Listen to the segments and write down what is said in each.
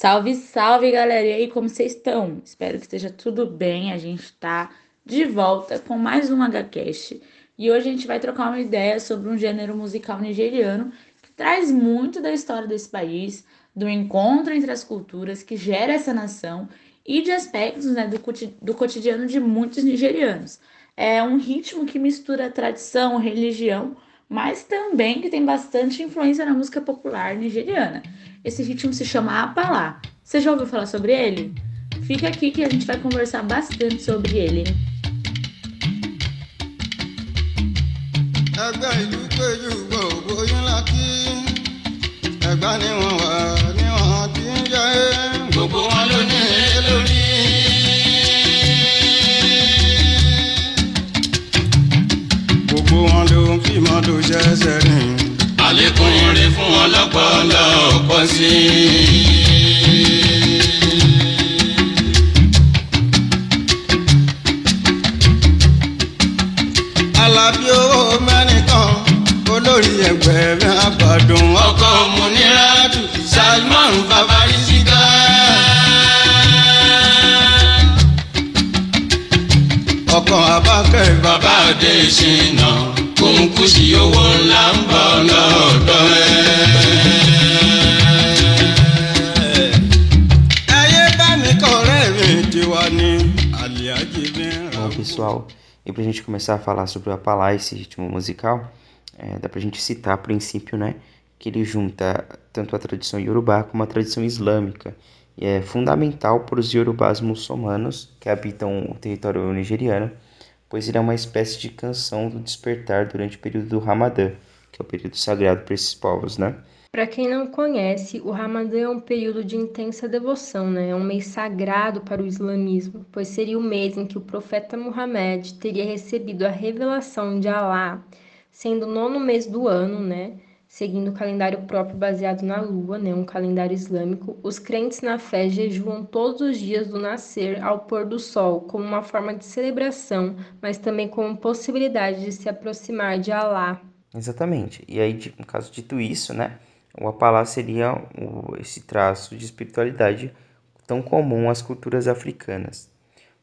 Salve, salve, galera! E aí, como vocês estão? Espero que esteja tudo bem. A gente está de volta com mais um HCast. E hoje a gente vai trocar uma ideia sobre um gênero musical nigeriano que traz muito da história desse país, do encontro entre as culturas que gera essa nação e de aspectos né, do, do cotidiano de muitos nigerianos. É um ritmo que mistura tradição, religião, mas também que tem bastante influência na música popular nigeriana. Esse ritmo se chama Apalá. Você já ouviu falar sobre ele? Fica aqui que a gente vai conversar bastante sobre ele. gbogbo wọ́n ló ń fi. àlékún rí fún ọlọ́pàá ọlọ́pọ̀ sí i. pessoal, e para a gente começar a falar sobre o Apalá, esse ritmo musical, é, dá para a gente citar a princípio, né, que ele junta tanto a tradição iorubá como a tradição islâmica. E é fundamental para os iorubás muçulmanos que habitam o território nigeriano, pois ele é uma espécie de canção do despertar durante o período do Ramadã, que é o período sagrado para esses povos, né? Para quem não conhece, o Ramadã é um período de intensa devoção, né? É um mês sagrado para o islamismo, pois seria o mês em que o profeta Muhammad teria recebido a revelação de Alá, sendo o nono mês do ano, né? Seguindo o calendário próprio baseado na lua, né? Um calendário islâmico, os crentes na fé jejuam todos os dias do nascer ao pôr do sol, como uma forma de celebração, mas também como possibilidade de se aproximar de Alá. Exatamente. E aí, no caso dito isso, né? O Apalá seria esse traço de espiritualidade tão comum às culturas africanas.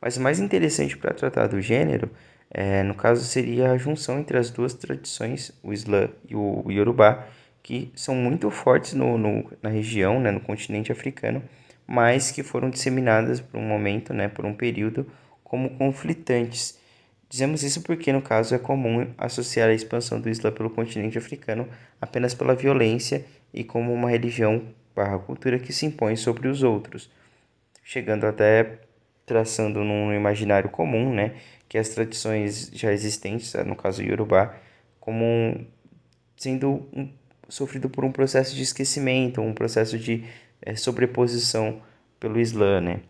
Mas o mais interessante para tratar do gênero, é, no caso, seria a junção entre as duas tradições, o Islã e o Yorubá, que são muito fortes no, no, na região, né, no continente africano, mas que foram disseminadas por um momento, né, por um período, como conflitantes. Dizemos isso porque, no caso, é comum associar a expansão do Islã pelo continente africano apenas pela violência e como uma religião barra cultura que se impõe sobre os outros, chegando até traçando num imaginário comum, né, que as tradições já existentes, no caso Yorubá, como sendo um, sofrido por um processo de esquecimento, um processo de é, sobreposição pelo Islã, né.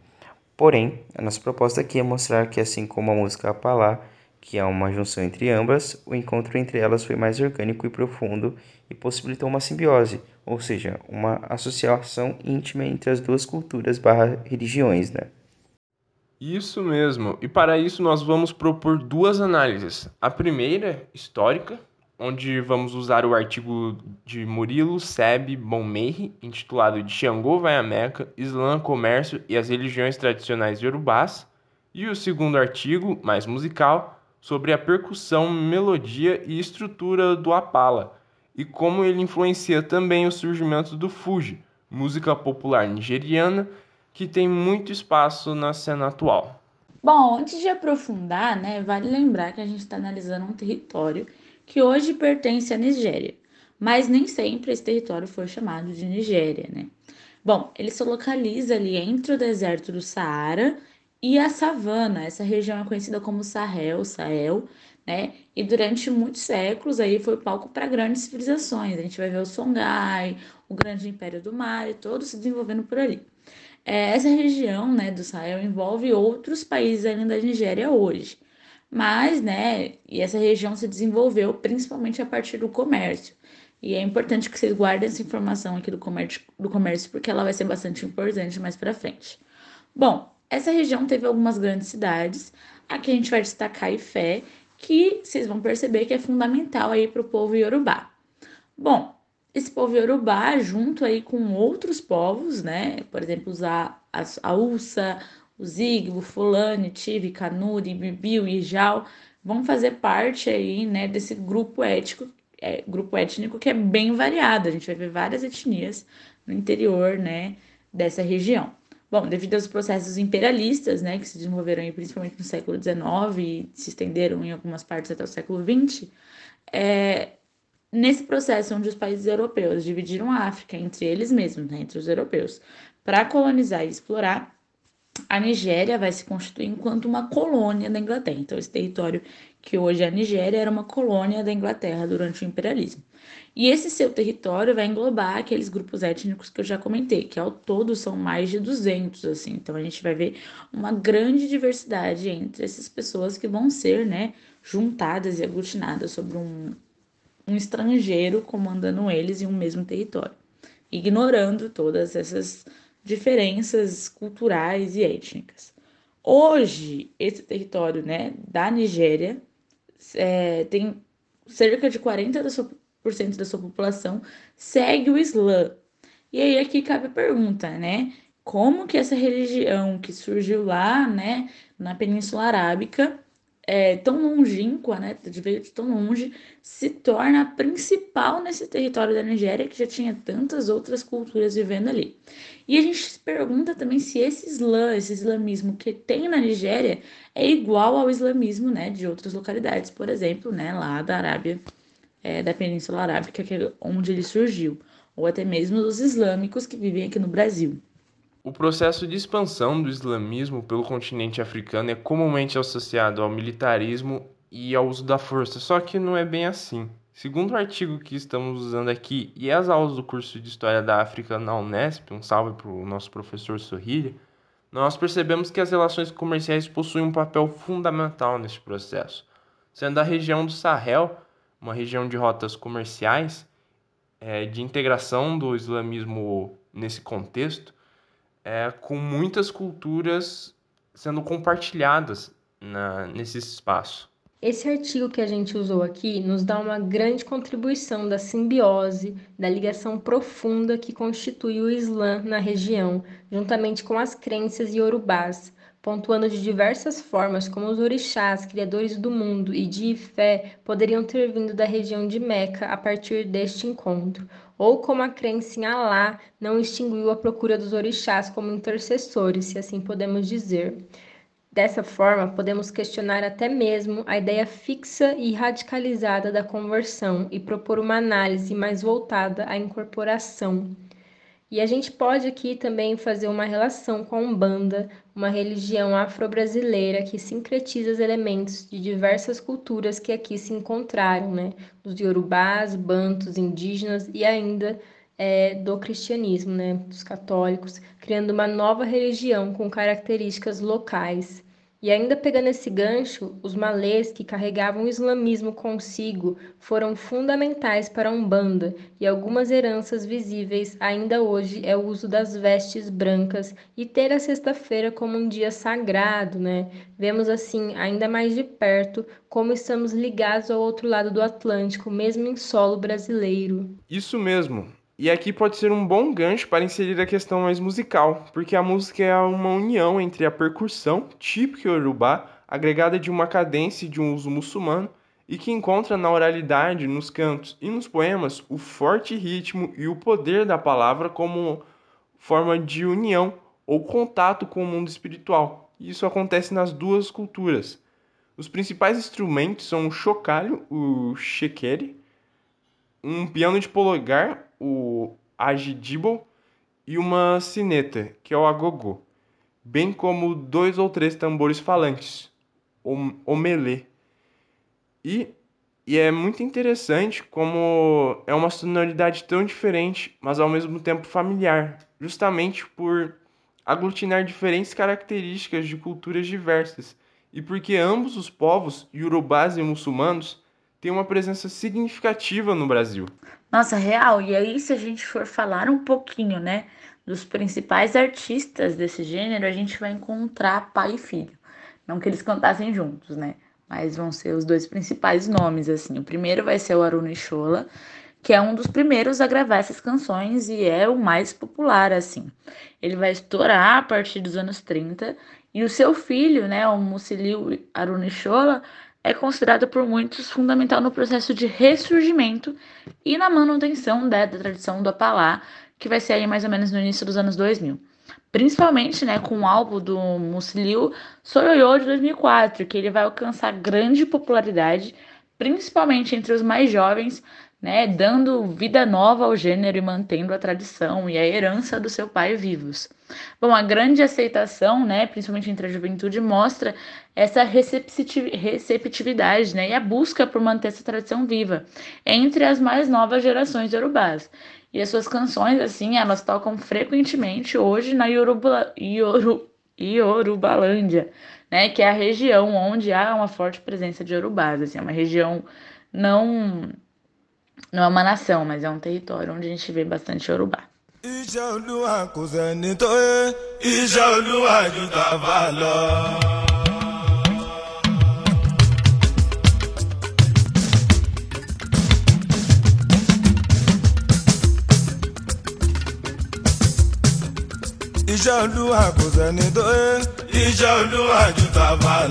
Porém, a nossa proposta aqui é mostrar que assim como a música Apalá, que é uma junção entre ambas, o encontro entre elas foi mais orgânico e profundo e possibilitou uma simbiose, ou seja, uma associação íntima entre as duas culturas barra religiões, né? Isso mesmo, e para isso nós vamos propor duas análises. A primeira, histórica, onde vamos usar o artigo de Murilo Seb Bonmeire, intitulado de Xangô vai a Meca, Islã, Comércio e as Religiões Tradicionais Yorubás, e o segundo artigo, mais musical, sobre a percussão, melodia e estrutura do Apala, e como ele influencia também o surgimento do Fuji, música popular nigeriana, que tem muito espaço na cena atual. Bom, antes de aprofundar, né, vale lembrar que a gente está analisando um território que hoje pertence à Nigéria, mas nem sempre esse território foi chamado de Nigéria, né? Bom, ele se localiza ali entre o deserto do Saara e a savana. Essa região é conhecida como Sahel, Sahel, né? E durante muitos séculos aí foi palco para grandes civilizações. A gente vai ver o Songhai, o Grande Império do Mar, e todos se desenvolvendo por ali. É, essa região, né, do Sahel envolve outros países além da Nigéria hoje. Mas, né, e essa região se desenvolveu principalmente a partir do comércio. E é importante que vocês guardem essa informação aqui do comércio, do comércio porque ela vai ser bastante importante mais para frente. Bom, essa região teve algumas grandes cidades. Aqui a gente vai destacar Ifé, que vocês vão perceber que é fundamental aí para o povo iorubá. Bom, esse povo Yorubá, junto aí com outros povos, né? Por exemplo, os a, as, a Ussa, o Zigbo, Fulani, Tive, Kanuri, Bibiu e Jal, vão fazer parte aí, né, desse grupo étnico, é, grupo étnico que é bem variado. A gente vai ver várias etnias no interior, né, dessa região. Bom, devido aos processos imperialistas, né, que se desenvolveram aí, principalmente no século XIX e se estenderam em algumas partes até o século XX, é, nesse processo onde os países europeus dividiram a África entre eles mesmos, né, entre os europeus, para colonizar e explorar, a Nigéria vai se constituir enquanto uma colônia da Inglaterra. Então, esse território que hoje é a Nigéria era uma colônia da Inglaterra durante o imperialismo. E esse seu território vai englobar aqueles grupos étnicos que eu já comentei, que ao todo são mais de 200, assim. Então, a gente vai ver uma grande diversidade entre essas pessoas que vão ser, né, juntadas e aglutinadas sobre um, um estrangeiro comandando eles em um mesmo território, ignorando todas essas diferenças culturais e étnicas. Hoje, esse território né, da Nigéria é, tem cerca de 40% da sua, da sua população segue o Islã. E aí aqui cabe a pergunta, né? Como que essa religião que surgiu lá, né, na Península Arábica, é, tão longínqua, né, de veio de tão longe, se torna a principal nesse território da Nigéria, que já tinha tantas outras culturas vivendo ali. E a gente se pergunta também se esse islã, esse islamismo que tem na Nigéria, é igual ao islamismo, né, de outras localidades, por exemplo, né, lá da Arábia, é, da Península Arábica, que é onde ele surgiu, ou até mesmo os islâmicos que vivem aqui no Brasil. O processo de expansão do islamismo pelo continente africano é comumente associado ao militarismo e ao uso da força, só que não é bem assim. Segundo o artigo que estamos usando aqui e as aulas do curso de História da África na Unesp, um salve para o nosso professor Sorrilha, nós percebemos que as relações comerciais possuem um papel fundamental neste processo, sendo a região do Sahel uma região de rotas comerciais, é, de integração do islamismo nesse contexto, é, com muitas culturas sendo compartilhadas na, nesse espaço. Esse artigo que a gente usou aqui nos dá uma grande contribuição da simbiose, da ligação profunda que constitui o Islã na região, juntamente com as crenças iorubás, pontuando de diversas formas como os orixás, criadores do mundo e de Ifé, poderiam ter vindo da região de Meca a partir deste encontro, ou como a crença em Alá não extinguiu a procura dos orixás como intercessores, se assim podemos dizer. Dessa forma, podemos questionar até mesmo a ideia fixa e radicalizada da conversão e propor uma análise mais voltada à incorporação. E a gente pode aqui também fazer uma relação com a Umbanda, uma religião afro-brasileira que sincretiza os elementos de diversas culturas que aqui se encontraram, né? Os iorubás, bantos, indígenas e ainda é, do cristianismo, né? Dos católicos, criando uma nova religião com características locais. E ainda pegando esse gancho, os malês que carregavam o islamismo consigo foram fundamentais para a Umbanda, e algumas heranças visíveis ainda hoje é o uso das vestes brancas e ter a sexta-feira como um dia sagrado, né? Vemos assim ainda mais de perto como estamos ligados ao outro lado do Atlântico, mesmo em solo brasileiro. Isso mesmo. E aqui pode ser um bom gancho para inserir a questão mais musical, porque a música é uma união entre a percussão, típica urubá, agregada de uma cadência de um uso muçulmano, e que encontra na oralidade, nos cantos e nos poemas o forte ritmo e o poder da palavra como forma de união ou contato com o mundo espiritual. Isso acontece nas duas culturas. Os principais instrumentos são o chocalho, o shekere, um piano de polegar o agidibble e uma sineta, que é o agogô, bem como dois ou três tambores falantes, o melê. E, e é muito interessante como é uma sonoridade tão diferente, mas ao mesmo tempo familiar, justamente por aglutinar diferentes características de culturas diversas, e porque ambos os povos, iorubás e muçulmanos, têm uma presença significativa no Brasil. Nossa, real. E aí, se a gente for falar um pouquinho, né, dos principais artistas desse gênero, a gente vai encontrar pai e filho. Não que eles cantassem juntos, né? Mas vão ser os dois principais nomes, assim. O primeiro vai ser o Aruna Ishola, que é um dos primeiros a gravar essas canções e é o mais popular, assim. Ele vai estourar a partir dos anos 30 e o seu filho, né, o Musiliu Arunichola, é considerado por muitos fundamental no processo de ressurgimento e na manutenção né, da tradição do Apalá, que vai ser aí mais ou menos no início dos anos 2000. Principalmente né, com o álbum do Musiliu Soyoyo de 2004, que ele vai alcançar grande popularidade, principalmente entre os mais jovens, né, dando vida nova ao gênero e mantendo a tradição e a herança do seu pai vivos. Bom, a grande aceitação, né, principalmente entre a juventude, mostra essa receptividade né, e a busca por manter essa tradição viva entre as mais novas gerações urubás. E as suas canções, assim, elas tocam frequentemente hoje na Yoruba, Yoru, Yorubalândia, né, que é a região onde há uma forte presença de urubás. Assim, é uma região não não é uma nação, mas é um território onde a gente vê bastante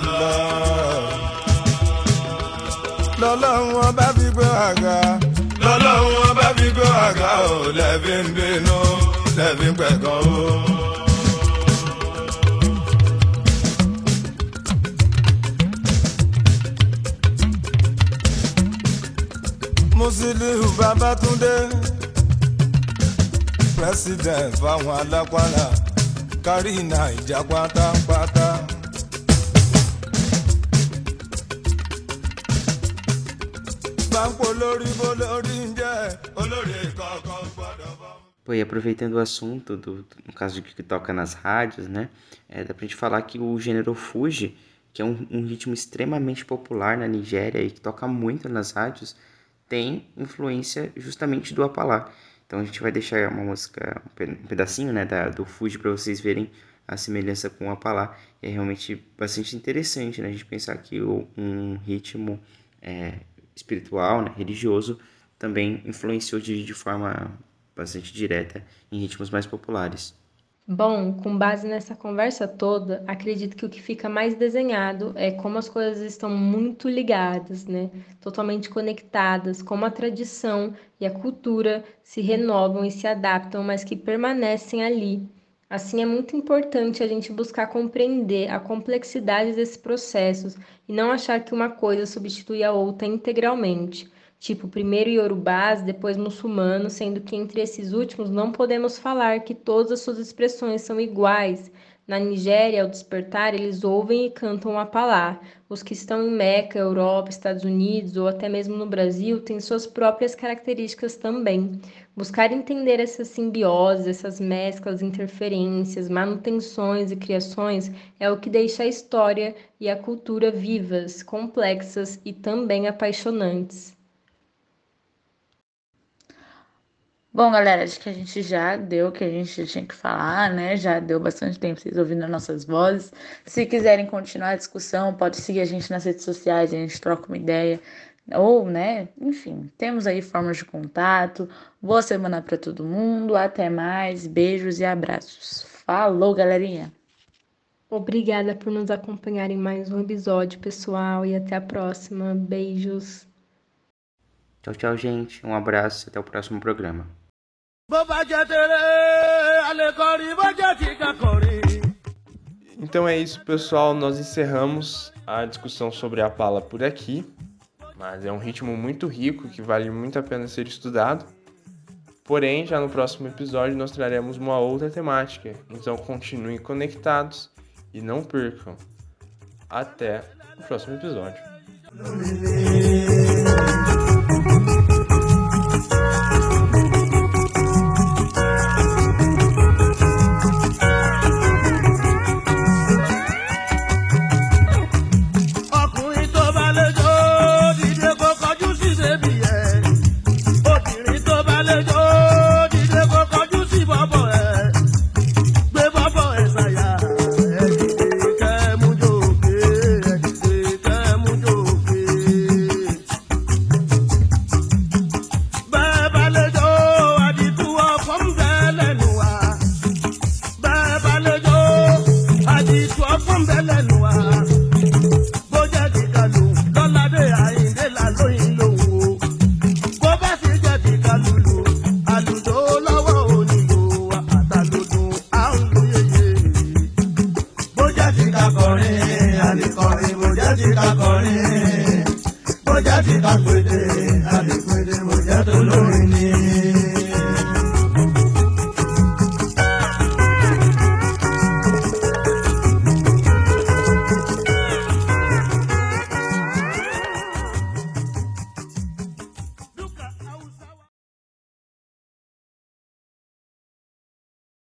lọ. Lọ́lọ́run ọba fi àga àga ò lẹ́bí ń bínú lẹ́bí ń pẹ̀kọ́ o. Musiliu Babatunde president fáwọn alápàlà kárí Naija pátápátá. Pô, e aproveitando o assunto, do, do, no caso de que toca nas rádios, né? É, dá pra gente falar que o gênero Fuji, que é um, um ritmo extremamente popular na Nigéria e que toca muito nas rádios, tem influência justamente do Apalá. Então a gente vai deixar uma música, um pedacinho né, da, do Fuji para vocês verem a semelhança com o Apalá. É realmente bastante interessante né, a gente pensar que um ritmo é, espiritual, né, religioso, também influenciou de, de forma bastante direta em ritmos mais populares. Bom, com base nessa conversa toda, acredito que o que fica mais desenhado é como as coisas estão muito ligadas, né? Totalmente conectadas, como a tradição e a cultura se renovam e se adaptam, mas que permanecem ali. Assim, é muito importante a gente buscar compreender a complexidade desses processos e não achar que uma coisa substitui a outra integralmente. Tipo, primeiro iorubás, depois muçulmanos, sendo que entre esses últimos não podemos falar que todas as suas expressões são iguais. Na Nigéria, ao despertar, eles ouvem e cantam a Palá. Os que estão em Meca, Europa, Estados Unidos ou até mesmo no Brasil têm suas próprias características também. Buscar entender essas simbioses, essas mesclas, interferências, manutenções e criações é o que deixa a história e a cultura vivas, complexas e também apaixonantes. Bom, galera, acho que a gente já deu o que a gente tinha que falar, né? Já deu bastante tempo vocês ouvindo nossas vozes. Se quiserem continuar a discussão, pode seguir a gente nas redes sociais, a gente troca uma ideia. Ou, né? Enfim, temos aí formas de contato. Boa semana para todo mundo. Até mais. Beijos e abraços. Falou, galerinha. Obrigada por nos acompanhar em mais um episódio, pessoal, e até a próxima. Beijos. Tchau, tchau, gente. Um abraço e até o próximo programa. Então é isso, pessoal. Nós encerramos a discussão sobre a pala por aqui mas é um ritmo muito rico que vale muito a pena ser estudado. Porém, já no próximo episódio nós traremos uma outra temática, então continuem conectados e não percam. Até o próximo episódio.